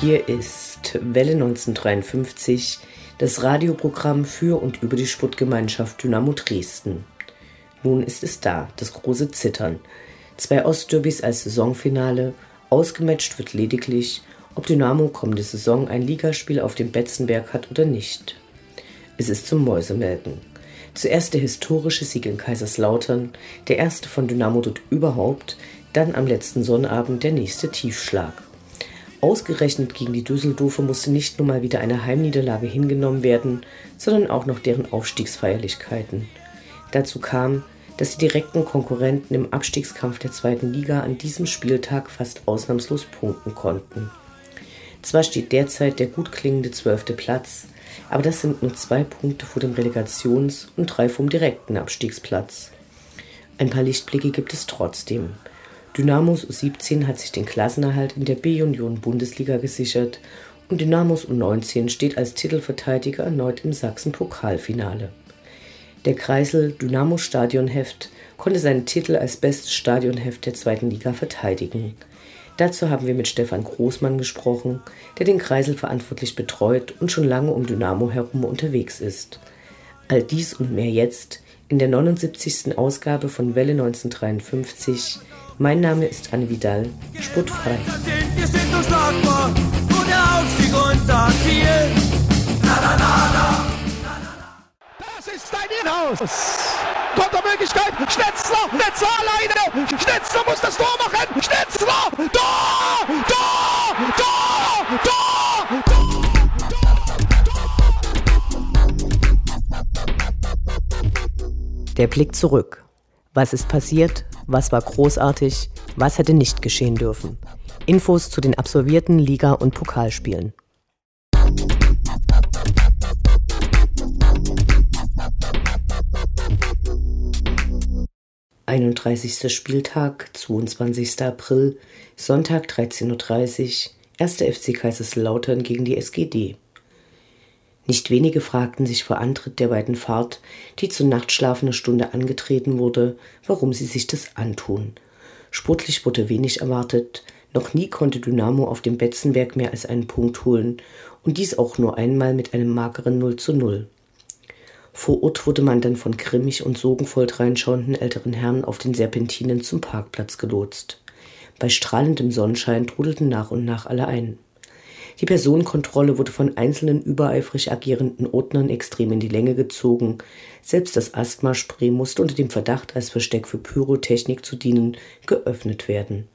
Hier ist Welle 1953, das Radioprogramm für und über die Sportgemeinschaft Dynamo Dresden. Nun ist es da, das große Zittern. Zwei Ostderbys als Saisonfinale, ausgematcht wird lediglich, ob Dynamo kommende Saison ein Ligaspiel auf dem Betzenberg hat oder nicht. Es ist zum Mäusemelken. Zuerst der historische Sieg in Kaiserslautern, der erste von Dynamo dort überhaupt, dann am letzten Sonnabend der nächste Tiefschlag. Ausgerechnet gegen die Düsseldorfer musste nicht nur mal wieder eine Heimniederlage hingenommen werden, sondern auch noch deren Aufstiegsfeierlichkeiten. Dazu kam, dass die direkten Konkurrenten im Abstiegskampf der zweiten Liga an diesem Spieltag fast ausnahmslos punkten konnten. Zwar steht derzeit der gut klingende zwölfte Platz, aber das sind nur zwei Punkte vor dem Relegations- und drei vom direkten Abstiegsplatz. Ein paar Lichtblicke gibt es trotzdem. Dynamos U17 hat sich den Klassenerhalt in der B-Union-Bundesliga gesichert und Dynamos U19 steht als Titelverteidiger erneut im Sachsen-Pokalfinale. Der Kreisel Dynamo Stadionheft konnte seinen Titel als bestes Stadionheft der zweiten Liga verteidigen. Dazu haben wir mit Stefan Großmann gesprochen, der den Kreisel verantwortlich betreut und schon lange um Dynamo herum unterwegs ist. All dies und mehr jetzt in der 79. Ausgabe von Welle 1953 mein Name ist Anne Vidal, sportfrei. Wir sind unschlagbar und der Aufstieg unser Ziel. Das ist dein Inhaus. Kontermöglichkeit, Schnetzler, Schnetzler alleine, Schnetzler muss das Tor machen, Schnetzler, Tor, Tor, Tor, Tor, Der Blick zurück. Was ist passiert? Was war großartig? Was hätte nicht geschehen dürfen? Infos zu den absolvierten Liga- und Pokalspielen. Einunddreißigster Spieltag, 22. April, Sonntag 13.30 Uhr, 1. FC Kaiserslautern gegen die SGD. Nicht wenige fragten sich vor Antritt der weiten Fahrt, die zur nachtschlafenden Stunde angetreten wurde, warum sie sich das antun. Sportlich wurde wenig erwartet, noch nie konnte Dynamo auf dem Betzenberg mehr als einen Punkt holen und dies auch nur einmal mit einem mageren 0 zu 0. Vor Ort wurde man dann von grimmig und sorgenvoll dreinschauenden älteren Herren auf den Serpentinen zum Parkplatz gelotst. Bei strahlendem Sonnenschein trudelten nach und nach alle ein. Die Personenkontrolle wurde von einzelnen übereifrig agierenden Ordnern extrem in die Länge gezogen. Selbst das Asthmaspray musste unter dem Verdacht, als Versteck für Pyrotechnik zu dienen, geöffnet werden.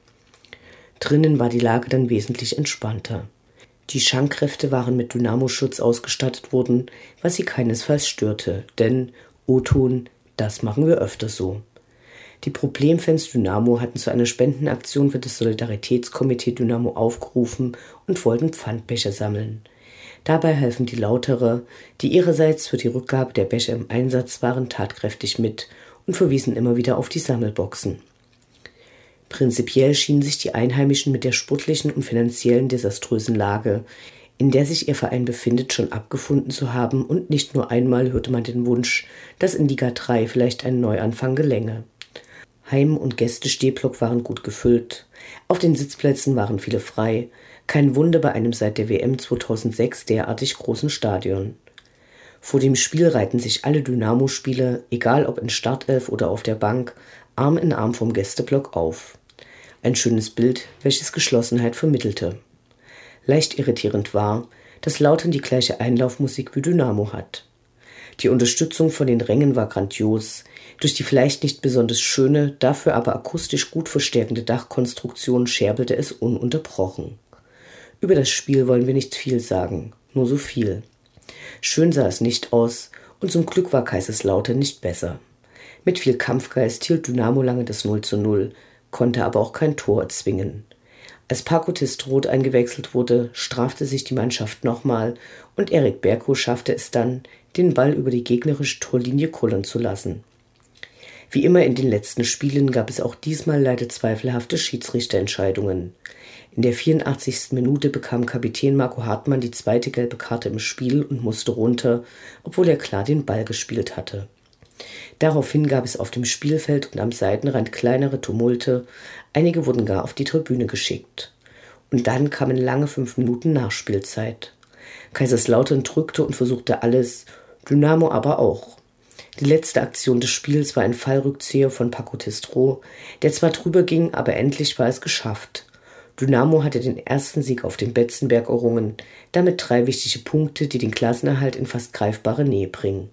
Drinnen war die Lage dann wesentlich entspannter. Die Schankkräfte waren mit Dynamoschutz ausgestattet worden, was sie keinesfalls störte, denn O-Ton, das machen wir öfter so. Die Problemfans Dynamo hatten zu einer Spendenaktion für das Solidaritätskomitee Dynamo aufgerufen und wollten Pfandbecher sammeln. Dabei halfen die Lauterer, die ihrerseits für die Rückgabe der Becher im Einsatz waren, tatkräftig mit und verwiesen immer wieder auf die Sammelboxen. Prinzipiell schienen sich die Einheimischen mit der sportlichen und finanziellen desaströsen Lage, in der sich ihr Verein befindet, schon abgefunden zu haben und nicht nur einmal hörte man den Wunsch, dass in Liga 3 vielleicht ein Neuanfang gelänge. Heim- und Gästestehblock waren gut gefüllt. Auf den Sitzplätzen waren viele frei. Kein Wunder bei einem seit der WM 2006 derartig großen Stadion. Vor dem Spiel reihten sich alle Dynamo-Spieler, egal ob in Startelf oder auf der Bank, Arm in Arm vom Gästeblock auf. Ein schönes Bild, welches Geschlossenheit vermittelte. Leicht irritierend war, dass Lautern die gleiche Einlaufmusik wie Dynamo hat. Die Unterstützung von den Rängen war grandios. Durch die vielleicht nicht besonders schöne, dafür aber akustisch gut verstärkende Dachkonstruktion scherbelte es ununterbrochen. Über das Spiel wollen wir nicht viel sagen, nur so viel. Schön sah es nicht aus, und zum Glück war Kaiserslautern nicht besser. Mit viel Kampfgeist hielt Dynamo lange das 0 zu 0, konnte aber auch kein Tor erzwingen. Als Paco Testroth eingewechselt wurde, strafte sich die Mannschaft nochmal und Erik Berko schaffte es dann, den Ball über die gegnerische Torlinie kullern zu lassen. Wie immer in den letzten Spielen gab es auch diesmal leider zweifelhafte Schiedsrichterentscheidungen. In der 84. Minute bekam Kapitän Marco Hartmann die zweite gelbe Karte im Spiel und musste runter, obwohl er klar den Ball gespielt hatte. Daraufhin gab es auf dem Spielfeld und am Seitenrand kleinere Tumulte, einige wurden gar auf die Tribüne geschickt. Und dann kamen lange fünf Minuten Nachspielzeit. Kaiserslautern drückte und versuchte alles, Dynamo aber auch. Die letzte Aktion des Spiels war ein Fallrückzieher von Paco Testro, der zwar drüber ging, aber endlich war es geschafft. Dynamo hatte den ersten Sieg auf dem Betzenberg errungen, damit drei wichtige Punkte, die den Klassenerhalt in fast greifbare Nähe bringen.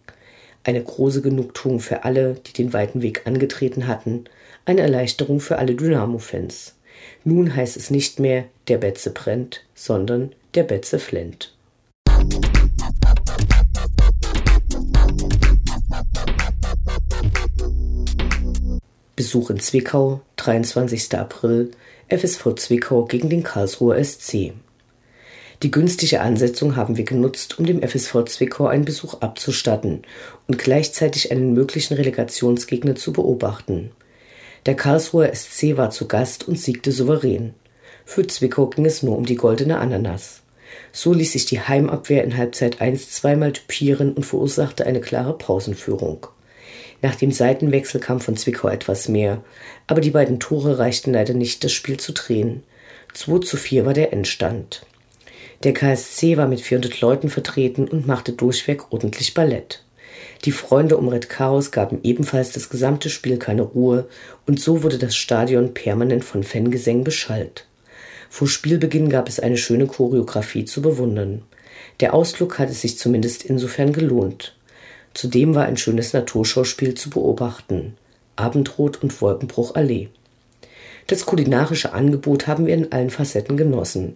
Eine große Genugtuung für alle, die den weiten Weg angetreten hatten, eine Erleichterung für alle Dynamo-Fans. Nun heißt es nicht mehr, der Betze brennt, sondern der Betze flennt. Besuch in Zwickau, 23. April FSV Zwickau gegen den Karlsruher SC. Die günstige Ansetzung haben wir genutzt, um dem FSV Zwickau einen Besuch abzustatten und gleichzeitig einen möglichen Relegationsgegner zu beobachten. Der Karlsruher SC war zu Gast und siegte souverän. Für Zwickau ging es nur um die goldene Ananas. So ließ sich die Heimabwehr in Halbzeit 1 zweimal typieren und verursachte eine klare Pausenführung. Nach dem Seitenwechsel kam von Zwickau etwas mehr, aber die beiden Tore reichten leider nicht, das Spiel zu drehen. 2 zu 4 war der Endstand. Der KSC war mit 400 Leuten vertreten und machte durchweg ordentlich Ballett. Die Freunde um Red Chaos gaben ebenfalls das gesamte Spiel keine Ruhe und so wurde das Stadion permanent von Fangesängen beschallt. Vor Spielbeginn gab es eine schöne Choreografie zu bewundern. Der Ausflug hatte sich zumindest insofern gelohnt. Zudem war ein schönes Naturschauspiel zu beobachten. Abendrot und Wolkenbruch Allee. Das kulinarische Angebot haben wir in allen Facetten genossen.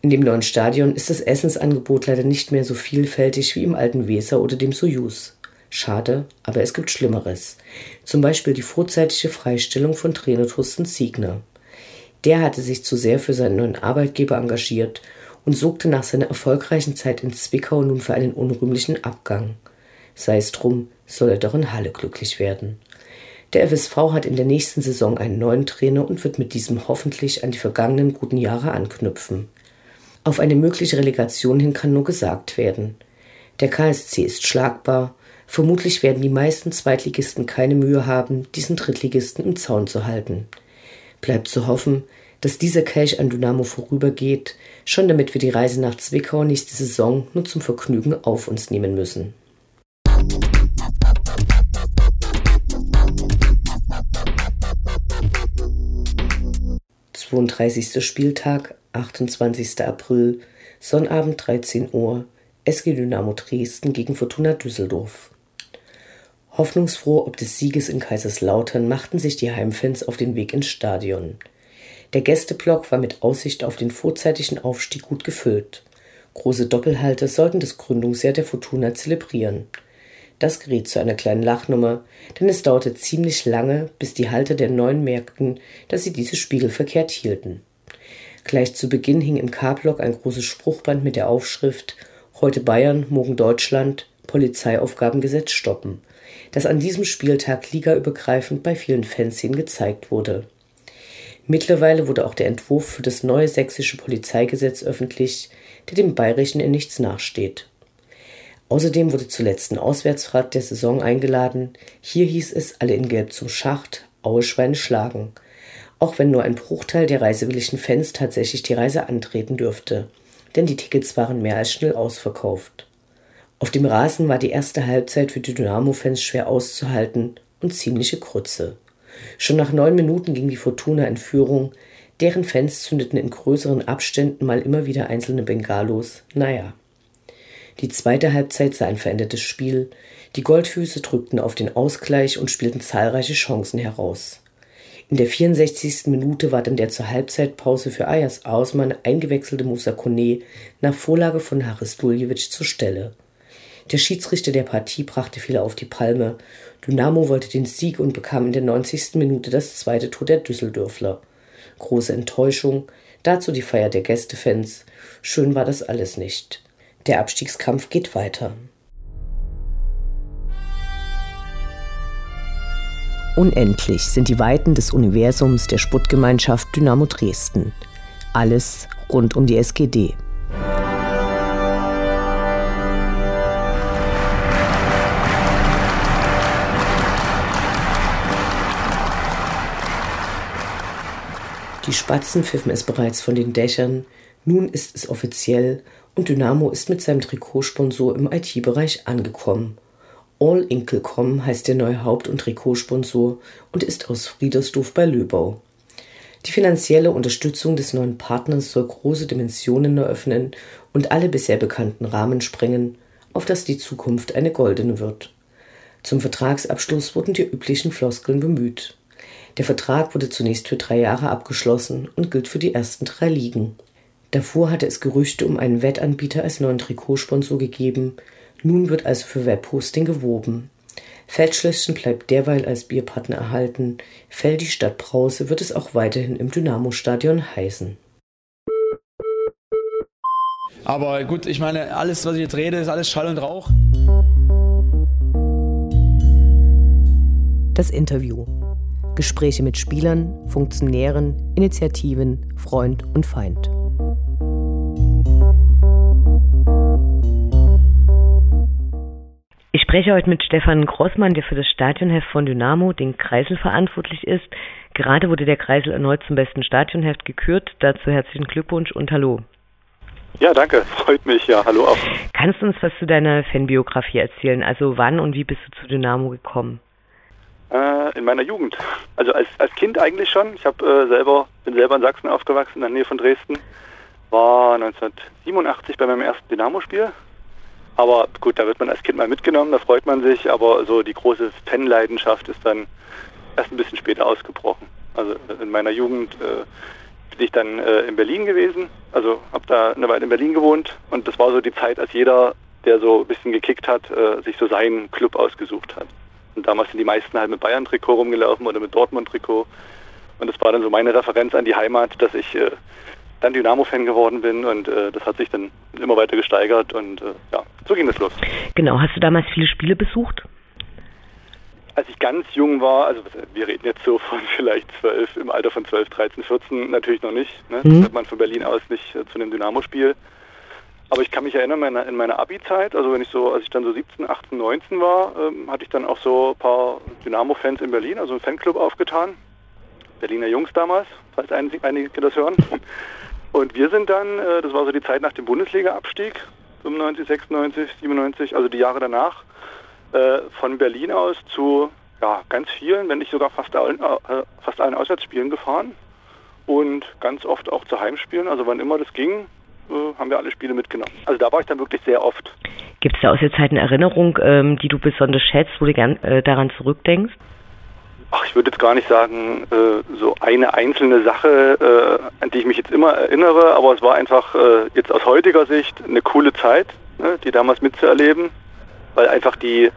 In dem neuen Stadion ist das Essensangebot leider nicht mehr so vielfältig wie im alten Weser oder dem Soyuz. Schade, aber es gibt Schlimmeres. Zum Beispiel die vorzeitige Freistellung von Trainer Thorsten Siegner. Der hatte sich zu sehr für seinen neuen Arbeitgeber engagiert und sorgte nach seiner erfolgreichen Zeit in Zwickau nun für einen unrühmlichen Abgang. Sei es drum, soll er doch in Halle glücklich werden. Der FSV hat in der nächsten Saison einen neuen Trainer und wird mit diesem hoffentlich an die vergangenen guten Jahre anknüpfen. Auf eine mögliche Relegation hin kann nur gesagt werden. Der KSC ist schlagbar, vermutlich werden die meisten Zweitligisten keine Mühe haben, diesen Drittligisten im Zaun zu halten. Bleibt zu hoffen, dass dieser Kelch an Dynamo vorübergeht, schon damit wir die Reise nach Zwickau nächste Saison nur zum Vergnügen auf uns nehmen müssen. 32. Spieltag, 28. April, Sonnabend 13 Uhr, SG Dynamo Dresden gegen Fortuna Düsseldorf. Hoffnungsfroh ob des Sieges in Kaiserslautern machten sich die Heimfans auf den Weg ins Stadion. Der Gästeblock war mit Aussicht auf den vorzeitigen Aufstieg gut gefüllt. Große Doppelhalter sollten das Gründungsjahr der Fortuna zelebrieren. Das geriet zu einer kleinen Lachnummer, denn es dauerte ziemlich lange, bis die Halter der Neuen merkten, dass sie dieses spiegelverkehrt hielten. Gleich zu Beginn hing im K-Block ein großes Spruchband mit der Aufschrift Heute Bayern, morgen Deutschland, Polizeiaufgabengesetz stoppen, das an diesem Spieltag ligaübergreifend bei vielen Fanszenen gezeigt wurde. Mittlerweile wurde auch der Entwurf für das neue sächsische Polizeigesetz öffentlich, der dem bayerischen in nichts nachsteht. Außerdem wurde zuletzt ein Auswärtsfahrt der Saison eingeladen. Hier hieß es alle in Gelb zum Schacht, Aueschweine schlagen. Auch wenn nur ein Bruchteil der reisewilligen Fans tatsächlich die Reise antreten dürfte, denn die Tickets waren mehr als schnell ausverkauft. Auf dem Rasen war die erste Halbzeit für die Dynamo-Fans schwer auszuhalten und ziemliche Krütze. Schon nach neun Minuten ging die Fortuna in Führung, deren Fans zündeten in größeren Abständen mal immer wieder einzelne Bengalos. Naja. Die zweite Halbzeit sah ein verändertes Spiel. Die Goldfüße drückten auf den Ausgleich und spielten zahlreiche Chancen heraus. In der 64. Minute war dann der zur Halbzeitpause für Ayas Ausmann eingewechselte Musa Kone nach Vorlage von Haris Duljevic zur Stelle. Der Schiedsrichter der Partie brachte viele auf die Palme. Dynamo wollte den Sieg und bekam in der 90. Minute das zweite Tor der Düsseldörfler. Große Enttäuschung, Dazu die Feier der Gästefans. Schön war das alles nicht. Der Abstiegskampf geht weiter. Unendlich sind die Weiten des Universums der Sputtgemeinschaft Dynamo Dresden. Alles rund um die SGD. Die Spatzen pfiffen es bereits von den Dächern. Nun ist es offiziell und Dynamo ist mit seinem Trikotsponsor im IT-Bereich angekommen. All Inkelcom heißt der neue Haupt- und Trikotsponsor und ist aus Friedersdorf bei Löbau. Die finanzielle Unterstützung des neuen Partners soll große Dimensionen eröffnen und alle bisher bekannten Rahmen sprengen, auf dass die Zukunft eine goldene wird. Zum Vertragsabschluss wurden die üblichen Floskeln bemüht. Der Vertrag wurde zunächst für drei Jahre abgeschlossen und gilt für die ersten drei Ligen. Davor hatte es Gerüchte um einen Wettanbieter als neuen Trikotsponsor gegeben. Nun wird also für Webhosting gewoben. Feldschlösschen bleibt derweil als Bierpartner erhalten. Fell die Stadt Brause wird es auch weiterhin im Dynamo-Stadion heißen. Aber gut, ich meine, alles, was ich jetzt rede, ist alles Schall und Rauch. Das Interview. Gespräche mit Spielern, Funktionären, Initiativen, Freund und Feind. Spreche heute mit Stefan Grossmann, der für das Stadionheft von Dynamo, den Kreisel, verantwortlich ist. Gerade wurde der Kreisel erneut zum besten Stadionheft gekürt. Dazu herzlichen Glückwunsch und Hallo. Ja, danke. Freut mich. Ja, hallo auch. Kannst du uns was zu deiner Fanbiografie erzählen? Also wann und wie bist du zu Dynamo gekommen? Äh, in meiner Jugend. Also als, als Kind eigentlich schon. Ich habe äh, selber, bin selber in Sachsen aufgewachsen, in der Nähe von Dresden. War 1987 bei meinem ersten Dynamo-Spiel. Aber gut, da wird man als Kind mal mitgenommen, da freut man sich, aber so die große Fanleidenschaft ist dann erst ein bisschen später ausgebrochen. Also in meiner Jugend äh, bin ich dann äh, in Berlin gewesen, also habe da eine Weile in Berlin gewohnt und das war so die Zeit, als jeder, der so ein bisschen gekickt hat, äh, sich so seinen Club ausgesucht hat. Und damals sind die meisten halt mit Bayern-Trikot rumgelaufen oder mit Dortmund-Trikot. Und das war dann so meine Referenz an die Heimat, dass ich äh, dann Dynamo-Fan geworden bin und äh, das hat sich dann immer weiter gesteigert und äh, ja, so ging das los. Genau, hast du damals viele Spiele besucht? Als ich ganz jung war, also wir reden jetzt so von vielleicht zwölf, im Alter von 12, 13, 14 natürlich noch nicht. Ne? Mhm. Das hat man von Berlin aus nicht äh, zu einem Dynamo-Spiel. Aber ich kann mich erinnern, meine, in meiner Abi-Zeit, also wenn ich so, als ich dann so 17, 18, 19 war, ähm, hatte ich dann auch so ein paar Dynamo-Fans in Berlin, also einen Fanclub aufgetan. Berliner Jungs damals, falls einige das hören. Und wir sind dann, äh, das war so die Zeit nach dem Bundesliga-Abstieg, 95, 96, 97, also die Jahre danach, äh, von Berlin aus zu ja, ganz vielen, wenn nicht sogar fast allen, äh, fast allen Auswärtsspielen gefahren. Und ganz oft auch zu Heimspielen, also wann immer das ging, haben wir alle Spiele mitgenommen. Also da war ich dann wirklich sehr oft. Gibt es da aus der Zeit eine Erinnerung, ähm, die du besonders schätzt, wo du gern daran zurückdenkst? Ach, ich würde jetzt gar nicht sagen, äh, so eine einzelne Sache, äh, an die ich mich jetzt immer erinnere, aber es war einfach äh, jetzt aus heutiger Sicht eine coole Zeit, ne, die damals mitzuerleben, weil einfach die,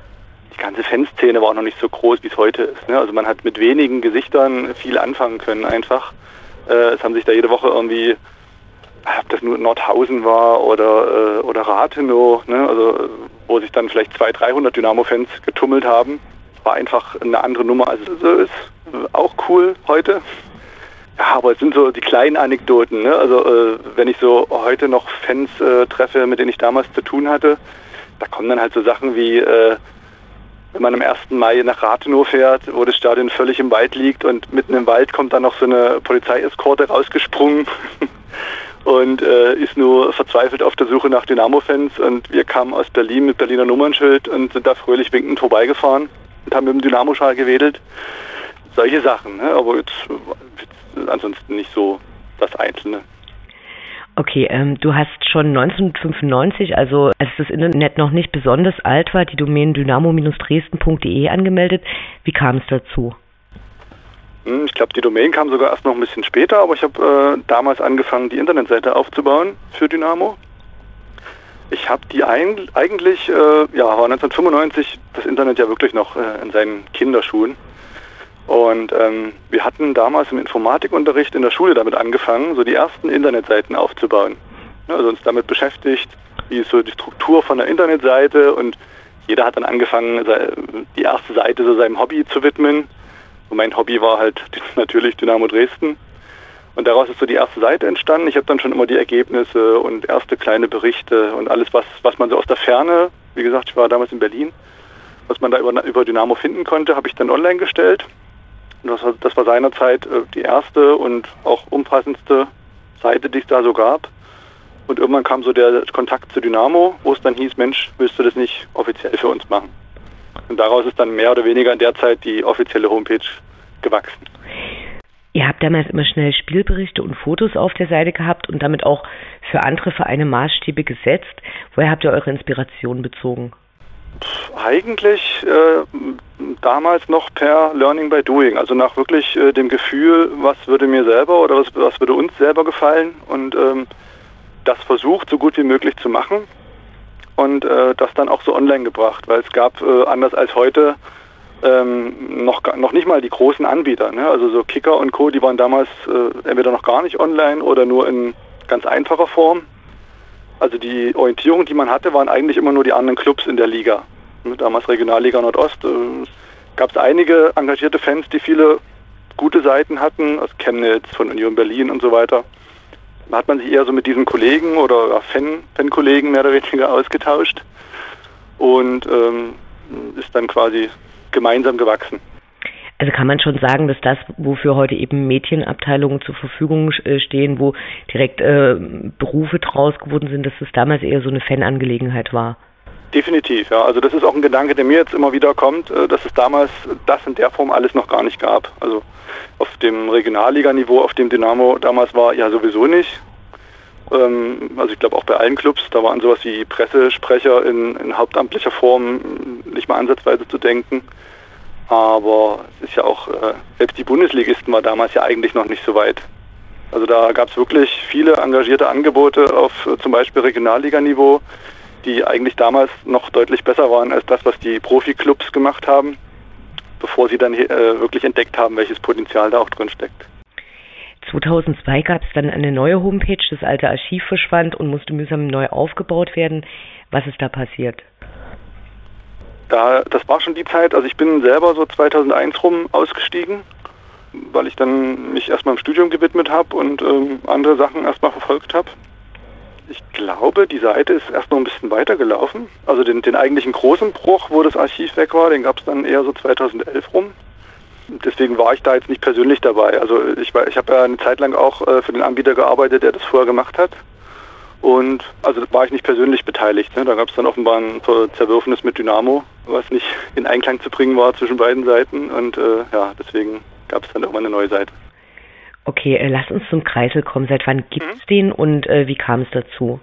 die ganze Fanszene war auch noch nicht so groß, wie es heute ist. Ne? Also man hat mit wenigen Gesichtern viel anfangen können einfach. Äh, es haben sich da jede Woche irgendwie ob das nur Nordhausen war oder, äh, oder Rathenow, ne? also wo sich dann vielleicht 200, 300 Dynamo-Fans getummelt haben. War einfach eine andere Nummer, als es ist. Auch cool heute. Ja, aber es sind so die kleinen Anekdoten. Ne? Also äh, wenn ich so heute noch Fans äh, treffe, mit denen ich damals zu tun hatte, da kommen dann halt so Sachen wie, äh, wenn man am 1. Mai nach Rathenow fährt, wo das Stadion völlig im Wald liegt und mitten im Wald kommt dann noch so eine Polizeieskorte rausgesprungen. und äh, ist nur verzweifelt auf der Suche nach Dynamo-Fans. Und wir kamen aus Berlin mit Berliner Nummernschild und sind da fröhlich winkend vorbeigefahren und haben mit dem Dynamo-Schal gewedelt. Solche Sachen, ne? aber jetzt, jetzt ansonsten nicht so das Einzelne. Okay, ähm, du hast schon 1995, also als das Internet noch nicht besonders alt war, die Domain dynamo-dresden.de angemeldet. Wie kam es dazu? Hm, ich glaube, die Domain kam sogar erst noch ein bisschen später, aber ich habe äh, damals angefangen, die Internetseite aufzubauen für Dynamo. Ich habe die ein, eigentlich, äh, ja, war 1995 das Internet ja wirklich noch äh, in seinen Kinderschuhen. Und ähm, wir hatten damals im Informatikunterricht in der Schule damit angefangen, so die ersten Internetseiten aufzubauen. Ja, also uns damit beschäftigt, wie ist so die Struktur von der Internetseite und jeder hat dann angefangen, die erste Seite so seinem Hobby zu widmen. Und mein Hobby war halt natürlich Dynamo Dresden. Und daraus ist so die erste Seite entstanden. Ich habe dann schon immer die Ergebnisse und erste kleine Berichte und alles, was, was man so aus der Ferne, wie gesagt, ich war damals in Berlin, was man da über, über Dynamo finden konnte, habe ich dann online gestellt. Und das war, das war seinerzeit äh, die erste und auch umfassendste Seite, die es da so gab. Und irgendwann kam so der Kontakt zu Dynamo, wo es dann hieß, Mensch, willst du das nicht offiziell für uns machen? Und daraus ist dann mehr oder weniger in der Zeit die offizielle Homepage gewachsen. Ihr habt damals immer schnell Spielberichte und Fotos auf der Seite gehabt und damit auch für andere Vereine Maßstäbe gesetzt. Woher habt ihr eure Inspiration bezogen? Eigentlich äh, damals noch per Learning by Doing, also nach wirklich äh, dem Gefühl, was würde mir selber oder was, was würde uns selber gefallen und ähm, das versucht, so gut wie möglich zu machen und äh, das dann auch so online gebracht, weil es gab, äh, anders als heute, ähm, noch, noch nicht mal die großen Anbieter. Ne? Also so Kicker und Co., die waren damals äh, entweder noch gar nicht online oder nur in ganz einfacher Form. Also die Orientierung, die man hatte, waren eigentlich immer nur die anderen Clubs in der Liga. Ne? Damals Regionalliga Nordost. Äh, gab es einige engagierte Fans, die viele gute Seiten hatten, aus Chemnitz, von Union Berlin und so weiter. Da hat man sich eher so mit diesen Kollegen oder Fan, Fan-Kollegen mehr oder weniger ausgetauscht und ähm, ist dann quasi gemeinsam gewachsen. Also kann man schon sagen, dass das, wofür heute eben Mädchenabteilungen zur Verfügung äh, stehen, wo direkt äh, Berufe draus geworden sind, dass es damals eher so eine Fanangelegenheit war? Definitiv, ja. Also das ist auch ein Gedanke, der mir jetzt immer wieder kommt, äh, dass es damals das in der Form alles noch gar nicht gab. Also auf dem Regionalliganiveau, auf dem Dynamo damals war, ja sowieso nicht. Ähm, also ich glaube auch bei allen Clubs, da waren sowas wie Pressesprecher in, in hauptamtlicher Form nicht mal ansatzweise zu denken. Aber es ist ja auch, äh, selbst die Bundesligisten war damals ja eigentlich noch nicht so weit. Also da gab es wirklich viele engagierte Angebote auf äh, zum Beispiel Regionalliganiveau, die eigentlich damals noch deutlich besser waren als das, was die Profiklubs gemacht haben, bevor sie dann äh, wirklich entdeckt haben, welches Potenzial da auch drin steckt. 2002 gab es dann eine neue Homepage, das alte Archiv verschwand und musste mühsam neu aufgebaut werden. Was ist da passiert? Da, das war schon die Zeit, also ich bin selber so 2001 rum ausgestiegen, weil ich dann mich erstmal im Studium gewidmet habe und ähm, andere Sachen erstmal verfolgt habe. Ich glaube, die Seite ist erst noch ein bisschen weiter gelaufen. Also den, den eigentlichen großen Bruch, wo das Archiv weg war, den gab es dann eher so 2011 rum. Deswegen war ich da jetzt nicht persönlich dabei. Also ich, ich habe ja eine Zeit lang auch äh, für den Anbieter gearbeitet, der das vorher gemacht hat. Und also war ich nicht persönlich beteiligt. Ne? Da gab es dann offenbar ein Zerwürfnis mit Dynamo, was nicht in Einklang zu bringen war zwischen beiden Seiten. Und äh, ja, deswegen gab es dann irgendwann eine neue Seite. Okay, äh, lass uns zum Kreisel kommen. Seit wann gibt es mhm. den und äh, wie kam es dazu?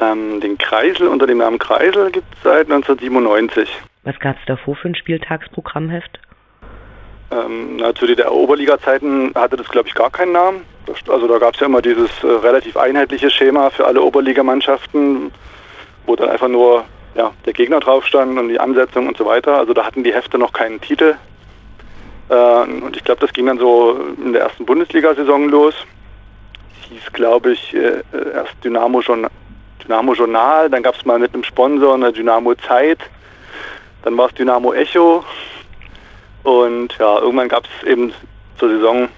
Ähm, den Kreisel unter dem Namen Kreisel gibt es seit 1997. Was gab es davor für ein Spieltagsprogrammheft? Ähm, na, zu DDR-Oberliga-Zeiten hatte das, glaube ich, gar keinen Namen. Also da gab es ja immer dieses äh, relativ einheitliche Schema für alle Oberligamannschaften, wo dann einfach nur ja, der Gegner drauf stand und die Ansetzung und so weiter. Also da hatten die Hefte noch keinen Titel. Äh, und ich glaube, das ging dann so in der ersten Bundesliga-Saison los. Hieß, glaube ich, äh, erst Dynamo, Journal, Dynamo Journal, dann gab es mal mit einem Sponsor eine Dynamo Zeit, dann war es Dynamo Echo und ja, irgendwann gab es eben zur Saison,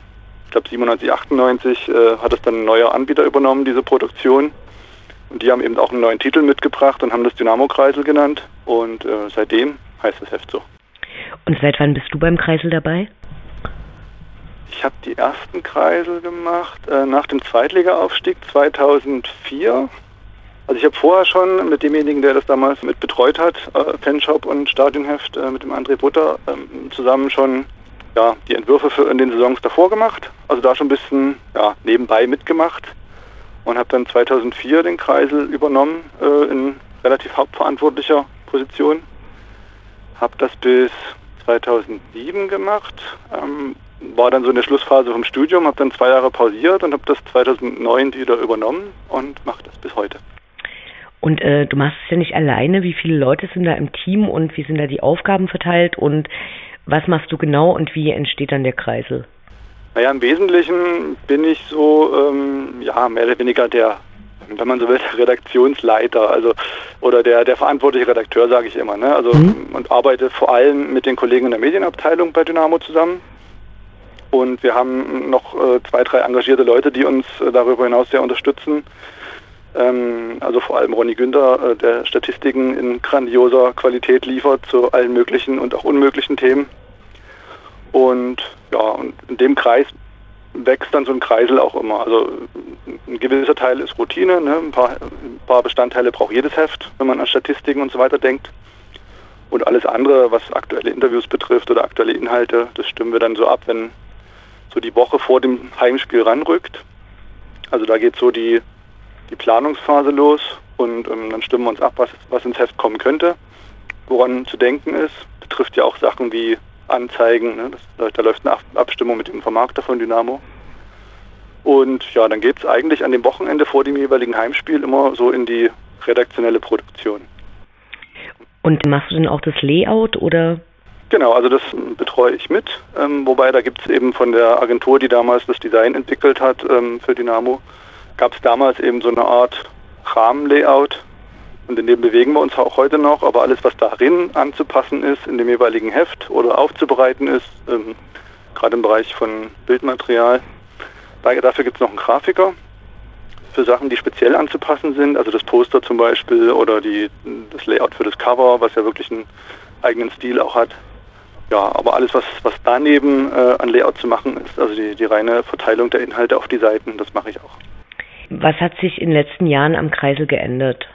ich glaube 97, 98, äh, hat es dann ein neuer Anbieter übernommen, diese Produktion. Und die haben eben auch einen neuen Titel mitgebracht und haben das Dynamo-Kreisel genannt. Und äh, seitdem heißt das Heft so. Und seit wann bist du beim Kreisel dabei? Ich habe die ersten Kreisel gemacht äh, nach dem Zweitliga-Aufstieg 2004. Also ich habe vorher schon mit demjenigen, der das damals mit betreut hat, äh, Fanshop und Stadionheft, äh, mit dem André Butter, äh, zusammen schon ja, die Entwürfe für in den Saisons davor gemacht. Also da schon ein bisschen ja, nebenbei mitgemacht und habe dann 2004 den Kreisel übernommen äh, in relativ hauptverantwortlicher Position. Habe das bis 2007 gemacht, ähm, war dann so in der Schlussphase vom Studium, habe dann zwei Jahre pausiert und habe das 2009 wieder übernommen und mache das bis heute. Und äh, du machst es ja nicht alleine. Wie viele Leute sind da im Team und wie sind da die Aufgaben verteilt und Was machst du genau und wie entsteht dann der Kreisel? Naja, im Wesentlichen bin ich so, ähm, ja, mehr oder weniger der, wenn man so will, der Redaktionsleiter, also oder der, der verantwortliche Redakteur, sage ich immer. Ne? Also mhm. und arbeite vor allem mit den Kollegen in der Medienabteilung bei Dynamo zusammen. Und wir haben noch äh, zwei, drei engagierte Leute, die uns äh, darüber hinaus sehr unterstützen. Ähm, also vor allem Ronny Günther, äh, der Statistiken in grandioser Qualität liefert zu allen möglichen und auch unmöglichen Themen. Und ja, und in dem Kreis wächst dann so ein Kreisel auch immer. Also ein gewisser Teil ist Routine, ne? ein, paar, ein paar Bestandteile braucht jedes Heft, wenn man an Statistiken und so weiter denkt. Und alles andere, was aktuelle Interviews betrifft oder aktuelle Inhalte, das stimmen wir dann so ab, wenn so die Woche vor dem Heimspiel ranrückt. Also da geht so die, die Planungsphase los und ähm, dann stimmen wir uns ab, was, was ins Heft kommen könnte, woran zu denken ist. Betrifft ja auch Sachen wie Anzeigen, ne? das, da läuft eine Abstimmung mit dem Vermarkter von Dynamo. Und ja, dann geht es eigentlich an dem Wochenende vor dem jeweiligen Heimspiel immer so in die redaktionelle Produktion. Und machst du denn auch das Layout oder? Genau, also das betreue ich mit. Ähm, wobei da gibt es eben von der Agentur, die damals das Design entwickelt hat ähm, für Dynamo, gab es damals eben so eine Art Rahmenlayout, und in dem bewegen wir uns auch heute noch, aber alles, was darin anzupassen ist, in dem jeweiligen Heft oder aufzubereiten ist, ähm, gerade im Bereich von Bildmaterial, da, dafür gibt es noch einen Grafiker für Sachen, die speziell anzupassen sind, also das Poster zum Beispiel oder die, das Layout für das Cover, was ja wirklich einen eigenen Stil auch hat. Ja, aber alles, was, was daneben äh, an Layout zu machen ist, also die, die reine Verteilung der Inhalte auf die Seiten, das mache ich auch. Was hat sich in den letzten Jahren am Kreisel geändert?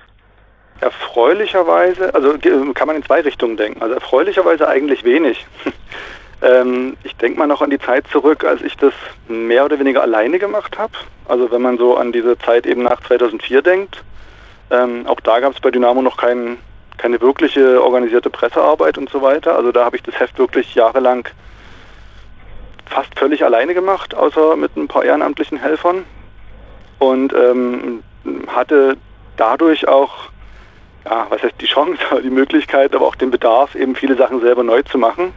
Erfreulicherweise, also kann man in zwei Richtungen denken. Also erfreulicherweise eigentlich wenig. ähm, ich denke mal noch an die Zeit zurück, als ich das mehr oder weniger alleine gemacht habe. Also wenn man so an diese Zeit eben nach 2004 denkt. Ähm, auch da gab es bei Dynamo noch kein, keine wirkliche organisierte Pressearbeit und so weiter. Also da habe ich das Heft wirklich jahrelang fast völlig alleine gemacht, außer mit ein paar ehrenamtlichen Helfern. Und ähm, hatte dadurch auch ja, was heißt die Chance, die Möglichkeit, aber auch den Bedarf, eben viele Sachen selber neu zu machen.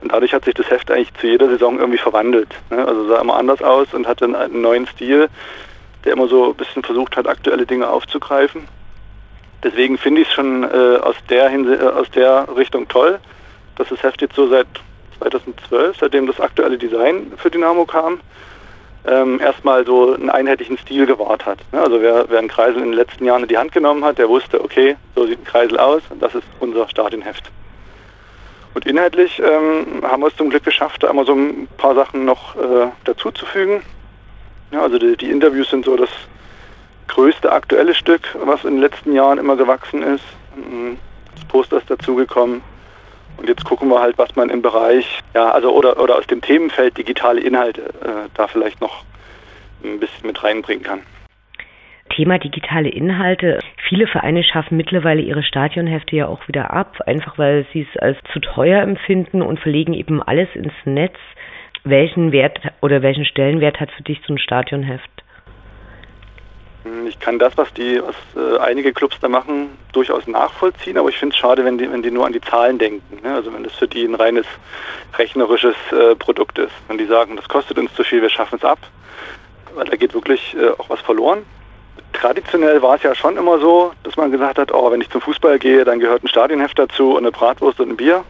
Und dadurch hat sich das Heft eigentlich zu jeder Saison irgendwie verwandelt. Ne? Also sah immer anders aus und hatte einen neuen Stil, der immer so ein bisschen versucht hat, aktuelle Dinge aufzugreifen. Deswegen finde ich es schon äh, aus, der äh, aus der Richtung toll, dass das Heft jetzt so seit 2012, seitdem das aktuelle Design für Dynamo kam, ähm, erstmal so einen einheitlichen Stil gewahrt hat. Ne? Also wer, wer einen Kreisel in den letzten Jahren in die Hand genommen hat, der wusste, okay, so sieht ein Kreisel aus und das ist unser Stadionheft. Und inhaltlich ähm, haben wir es zum Glück geschafft, da immer so ein paar Sachen noch äh, dazuzufügen. Ja, also die, die, Interviews sind so das größte aktuelle Stück, was in den letzten Jahren immer gewachsen ist. Das Poster ist dazugekommen. Und jetzt gucken wir halt, was man im Bereich, ja, also oder, oder aus dem Themenfeld digitale Inhalte äh, da vielleicht noch ein bisschen mit reinbringen kann. Thema digitale Inhalte. Viele Vereine schaffen mittlerweile ihre Stadionhefte ja auch wieder ab, einfach weil sie es als zu teuer empfinden und verlegen eben alles ins Netz. Welchen Wert oder welchen Stellenwert hat für dich so ein Stadionheft? Ich kann das, was die, was äh, einige Clubs da machen, durchaus nachvollziehen, aber ich finde es schade, wenn die, wenn die nur an die Zahlen denken. Ne? Also wenn das für die ein reines rechnerisches äh, Produkt ist. Wenn die sagen, das kostet uns zu viel, wir schaffen es ab, weil da geht wirklich äh, auch was verloren. Traditionell war es ja schon immer so, dass man gesagt hat, oh, wenn ich zum Fußball gehe, dann gehört ein Stadionheft dazu und eine Bratwurst und ein Bier.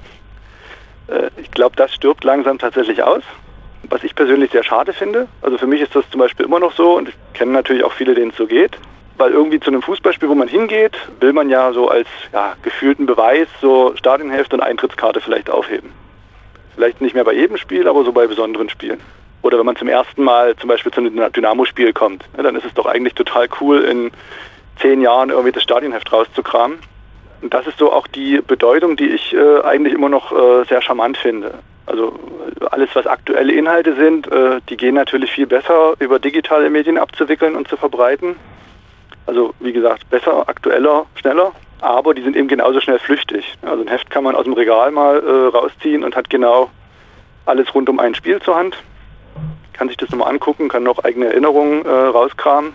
Äh, ich glaube, das stirbt langsam tatsächlich aus was ich persönlich sehr schade finde. Also für mich ist das zum Beispiel immer noch so und ich kenne natürlich auch viele, denen es so geht. Weil irgendwie zu einem Fußballspiel, wo man hingeht, will man ja so als ja, gefühlten Beweis so Stadionhälfte und Eintrittskarte vielleicht aufheben. Vielleicht nicht mehr bei jedem Spiel, aber so bei besonderen Spielen. Oder wenn man zum ersten Mal zum Beispiel zu einem Dynamo-Spiel kommt, ne, dann ist es doch eigentlich total cool, in zehn Jahren irgendwie das Stadionheft rauszukramen. Und das ist so auch die Bedeutung, die ich äh, eigentlich immer noch äh, sehr charmant finde. Also alles, was aktuelle Inhalte sind, äh, die gehen natürlich viel besser über digitale Medien abzuwickeln und zu verbreiten. Also wie gesagt, besser, aktueller, schneller, aber die sind eben genauso schnell flüchtig. Also ein Heft kann man aus dem Regal mal äh, rausziehen und hat genau alles rund um ein Spiel zur Hand. Kann sich das nochmal angucken, kann noch eigene Erinnerungen äh, rauskramen,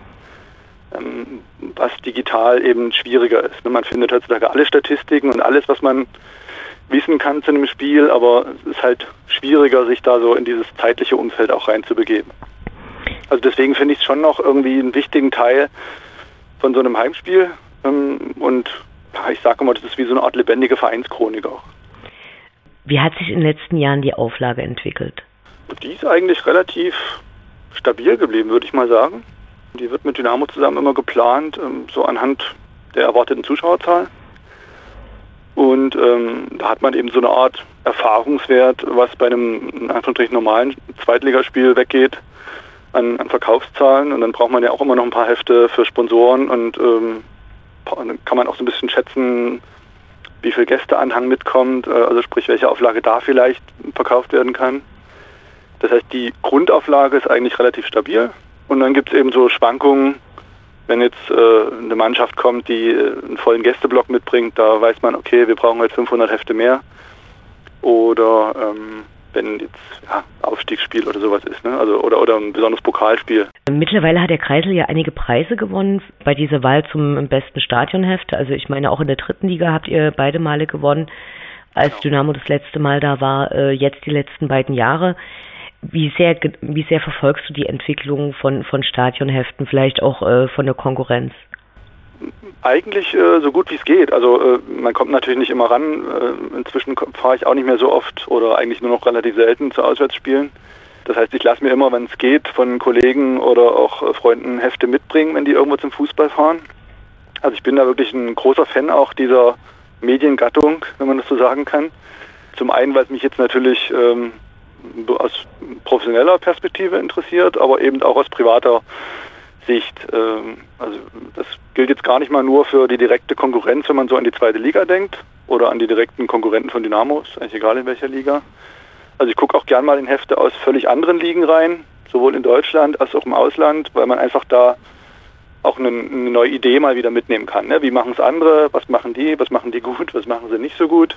ähm, was digital eben schwieriger ist. Man findet heutzutage alle Statistiken und alles, was man wissen kann zu einem Spiel, aber es ist halt schwieriger, sich da so in dieses zeitliche Umfeld auch reinzubegeben. Also deswegen finde ich es schon noch irgendwie einen wichtigen Teil von so einem Heimspiel. Ähm, und ich sage immer, das ist wie so eine Art lebendige Vereinschronik auch. Wie hat sich in den letzten Jahren die Auflage entwickelt? Die ist eigentlich relativ stabil geblieben, würde ich mal sagen. Die wird mit Dynamo zusammen immer geplant, ähm, so anhand der erwarteten Zuschauerzahl. Und ähm, da hat man eben so eine Art Erfahrungswert, was bei einem in normalen Zweitligaspiel weggeht an, an, Verkaufszahlen. Und dann braucht man ja auch immer noch ein paar Hefte für Sponsoren und ähm, kann man auch so ein bisschen schätzen, wie viel Gästeanhang mitkommt, äh, also sprich, welche Auflage da vielleicht verkauft werden kann. Das heißt, die Grundauflage ist eigentlich relativ stabil. Und dann gibt es eben so Schwankungen, wenn jetzt äh, eine Mannschaft kommt, die äh, einen vollen Gästeblock mitbringt, da weiß man, okay, wir brauchen jetzt 500 Hefte mehr. Oder ähm, wenn jetzt ja, Aufstiegsspiel oder sowas ist, ne? also oder, oder ein besonderes Pokalspiel. Mittlerweile hat der Kreisel ja einige Preise gewonnen bei dieser Wahl zum besten Stadionheft. Also ich meine, auch in der dritten Liga habt ihr beide Male gewonnen, als genau. Dynamo das letzte Mal da war, äh, jetzt die letzten beiden Jahre. Wie sehr, wie sehr verfolgst du die Entwicklung von, von Stadionheften, vielleicht auch äh, von der Konkurrenz? Eigentlich äh, so gut wie es geht. Also äh, man kommt natürlich nicht immer ran. Äh, inzwischen fahre ich auch nicht mehr so oft oder eigentlich nur noch relativ selten zu Auswärtsspielen. Das heißt, ich lasse mir immer, wenn es geht, von Kollegen oder auch äh, Freunden Hefte mitbringen, wenn die irgendwo zum Fußball fahren. Also ich bin da wirklich ein großer Fan auch dieser Mediengattung, wenn man das so sagen kann. Zum einen, weil es mich jetzt natürlich ähm, aus professioneller Perspektive interessiert, aber eben auch aus privater Sicht. Ähm, also das gilt jetzt gar nicht mal nur für die direkte Konkurrenz, wenn man so an die zweite Liga denkt oder an die direkten Konkurrenten von Dynamo, ist eigentlich egal in welcher Liga. Also ich gucke auch gern mal in Hefte aus völlig anderen Ligen rein, sowohl in Deutschland als auch im Ausland, weil man einfach da auch eine, eine neue Idee mal wieder mitnehmen kann. Ne? Wie machen es andere? Was machen die? Was machen die gut? Was machen sie nicht so gut?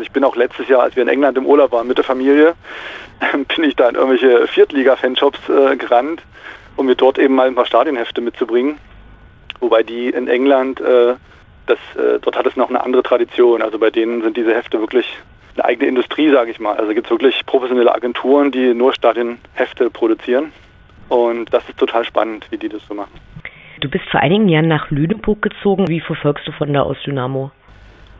Also ich bin auch letztes Jahr, als wir in England im Urlaub waren mit der Familie, bin ich da in irgendwelche Viertliga-Fanshops äh, gerannt, um mir dort eben mal ein paar Stadionhefte mitzubringen. Wobei die in England, äh, das, äh, dort hat es noch eine andere Tradition. Also bei denen sind diese Hefte wirklich eine eigene Industrie, sage ich mal. Also gibt es wirklich professionelle Agenturen, die nur Stadionhefte produzieren. Und das ist total spannend, wie die das so machen. Du bist vor einigen Jahren nach Lüneburg gezogen. Wie verfolgst du von da aus Dynamo?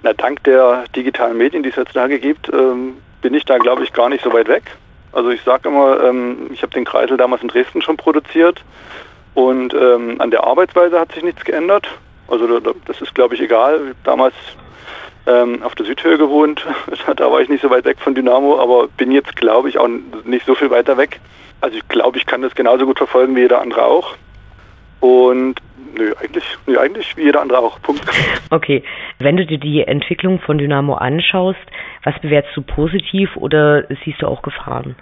Na, dank der digitalen Medien, die es heutzutage gibt, ähm, bin ich da, glaube ich, gar nicht so weit weg. Also ich sage immer, ähm, ich habe den Kreisel damals in Dresden schon produziert und ähm, an der Arbeitsweise hat sich nichts geändert. Also das ist, glaube ich, egal. Ich habe damals ähm, auf der Südhöhe gewohnt, da war ich nicht so weit weg von Dynamo, aber bin jetzt, glaube ich, auch nicht so viel weiter weg. Also ich glaube, ich kann das genauso gut verfolgen wie jeder andere auch. Und nö, eigentlich, nö, eigentlich wie jeder andere auch. Punkt. Okay. Wenn du dir die Entwicklung von Dynamo anschaust, was bewertest du positiv oder siehst du auch Gefahren?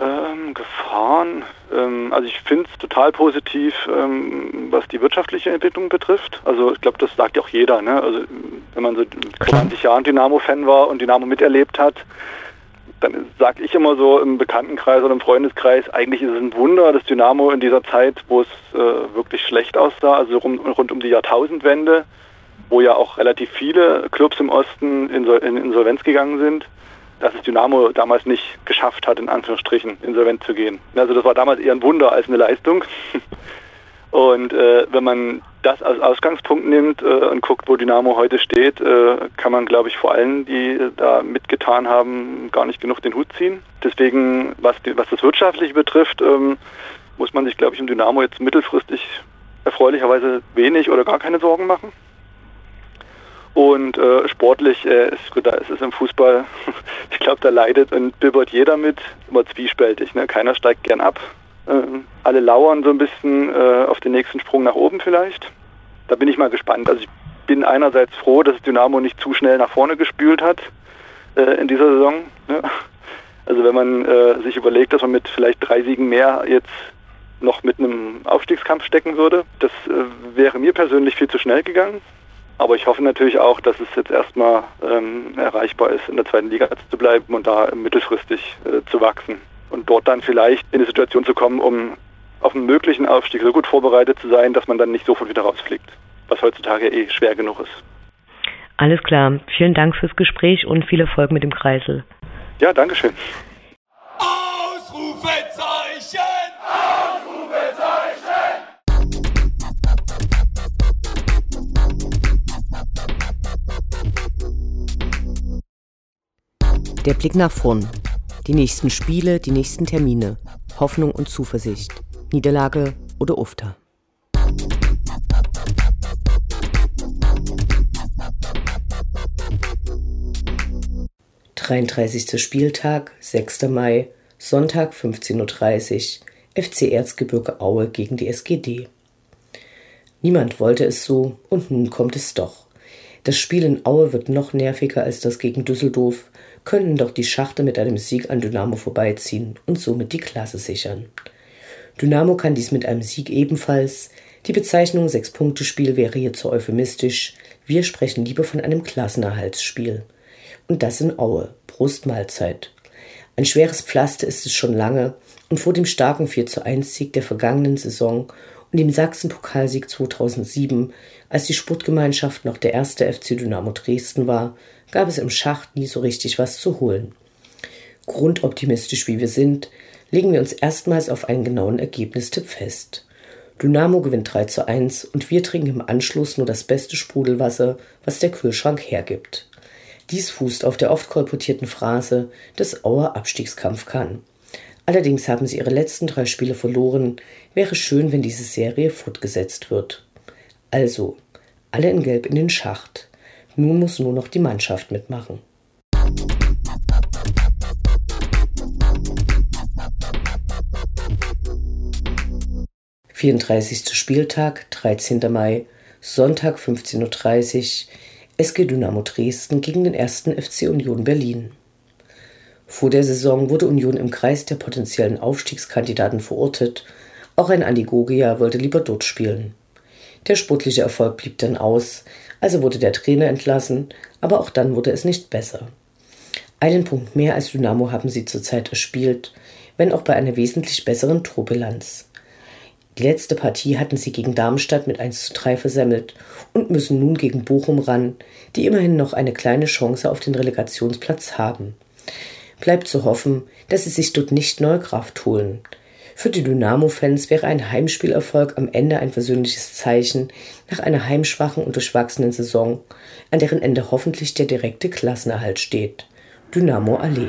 Ähm, Gefahren, ähm, also ich finde es total positiv, ähm, was die wirtschaftliche Entwicklung betrifft. Also ich glaube, das sagt ja auch jeder. Ne? Also wenn man so 20 Jahre Dynamo-Fan war und Dynamo miterlebt hat, dann sage ich immer so im Bekanntenkreis oder im Freundeskreis, eigentlich ist es ein Wunder, dass Dynamo in dieser Zeit, wo es äh, wirklich schlecht aussah, also rund, rund, um die Jahrtausendwende, wo ja auch relativ viele Clubs im Osten in, in Insolvenz gegangen sind, dass es Dynamo damals nicht geschafft hat, in Anführungsstrichen insolvent zu gehen. Also das war damals eher ein Wunder als eine Leistung. Und äh, wenn man das als Ausgangspunkt nimmt äh, und guckt, wo Dynamo heute steht, äh, kann man, glaube ich, vor allen, die da mitgetan haben, gar nicht genug den Hut ziehen. Deswegen, was, die, was das Wirtschaftliche betrifft, ähm, muss man sich, glaube ich, um Dynamo jetzt mittelfristig erfreulicherweise wenig oder gar keine Sorgen machen. Und äh, sportlich äh, ist, gut, da ist es im Fußball, ich glaube, da leidet und bibbert jeder mit, immer zwiespältig. Ne? Keiner steigt gern ab. Ähm, alle lauern so ein bisschen äh, auf den nächsten Sprung nach oben vielleicht. Da bin ich mal gespannt. Also ich bin einerseits froh, dass Dynamo nicht zu schnell nach vorne gespült hat äh, in dieser Saison. Ne? Also wenn man äh, sich überlegt, dass man mit vielleicht drei Siegen mehr jetzt noch mit einem Aufstiegskampf stecken würde, das wäre mir persönlich viel zu schnell gegangen. Aber ich hoffe natürlich auch, dass es jetzt erstmal ähm, erreichbar ist, in der zweiten Liga zu bleiben und da mittelfristig äh, zu wachsen und dort dann vielleicht in die Situation zu kommen, um auf einen möglichen Aufstieg so gut vorbereitet zu sein, dass man dann nicht sofort wieder rausfliegt, was heutzutage eh schwer genug ist. Alles klar. Vielen Dank fürs Gespräch und viel Erfolg mit dem Kreisel. Ja, Dankeschön. Ausrufezeichen! Ausrufezeichen! Der Blick nach vorn. Die nächsten Spiele, die nächsten Termine. Hoffnung und Zuversicht. Niederlage oder Ufter. 33. Spieltag, 6. Mai, Sonntag 15.30 Uhr, FC Erzgebirge Aue gegen die SGD. Niemand wollte es so und nun kommt es doch. Das Spiel in Aue wird noch nerviger als das gegen Düsseldorf, könnten doch die Schachte mit einem Sieg an Dynamo vorbeiziehen und somit die Klasse sichern. Dynamo kann dies mit einem Sieg ebenfalls. Die Bezeichnung Sechs-Punkte-Spiel wäre hier zu euphemistisch. Wir sprechen lieber von einem Klassenerhaltsspiel und das in Aue. Brustmahlzeit. Ein schweres Pflaster ist es schon lange und vor dem starken 4 zu 1 Sieg der vergangenen Saison und dem Sachsen-Pokalsieg 2007, als die Sportgemeinschaft noch der erste FC Dynamo Dresden war, gab es im Schacht nie so richtig was zu holen. Grundoptimistisch wie wir sind, legen wir uns erstmals auf einen genauen Ergebnistipp fest. Dynamo gewinnt 3 zu 1 und wir trinken im Anschluss nur das beste Sprudelwasser, was der Kühlschrank hergibt. Dies fußt auf der oft kolportierten Phrase, dass Auer Abstiegskampf kann. Allerdings haben sie ihre letzten drei Spiele verloren. Wäre schön, wenn diese Serie fortgesetzt wird. Also, alle in Gelb in den Schacht. Nun muss nur noch die Mannschaft mitmachen. Vierunddreißigster Spieltag, 13. Mai, Sonntag 15.30 Uhr, SG Dynamo Dresden gegen den ersten FC Union Berlin. Vor der Saison wurde Union im Kreis der potenziellen Aufstiegskandidaten verortet. Auch ein Andi Gogia wollte lieber dort spielen. Der sportliche Erfolg blieb dann aus, also wurde der Trainer entlassen, aber auch dann wurde es nicht besser. Einen Punkt mehr als Dynamo haben sie zurzeit erspielt, wenn auch bei einer wesentlich besseren Torbilanz. Die letzte Partie hatten sie gegen Darmstadt mit 1 zu 3 versemmelt und müssen nun gegen Bochum ran, die immerhin noch eine kleine Chance auf den Relegationsplatz haben. Bleibt zu hoffen, dass sie sich dort nicht neue Kraft holen. Für die Dynamo-Fans wäre ein Heimspielerfolg am Ende ein versöhnliches Zeichen nach einer heimschwachen und durchwachsenen Saison, an deren Ende hoffentlich der direkte Klassenerhalt steht. Dynamo Allee.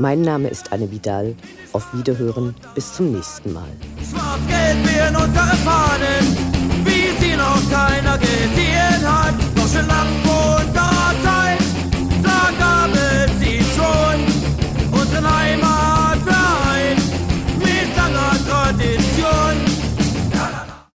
Mein Name ist Anne Vidal. Auf Wiederhören. Bis zum nächsten Mal. Schwarz-Gelb in unsere Fahnen, wie sie noch keiner gesehen hat. Noch schon lange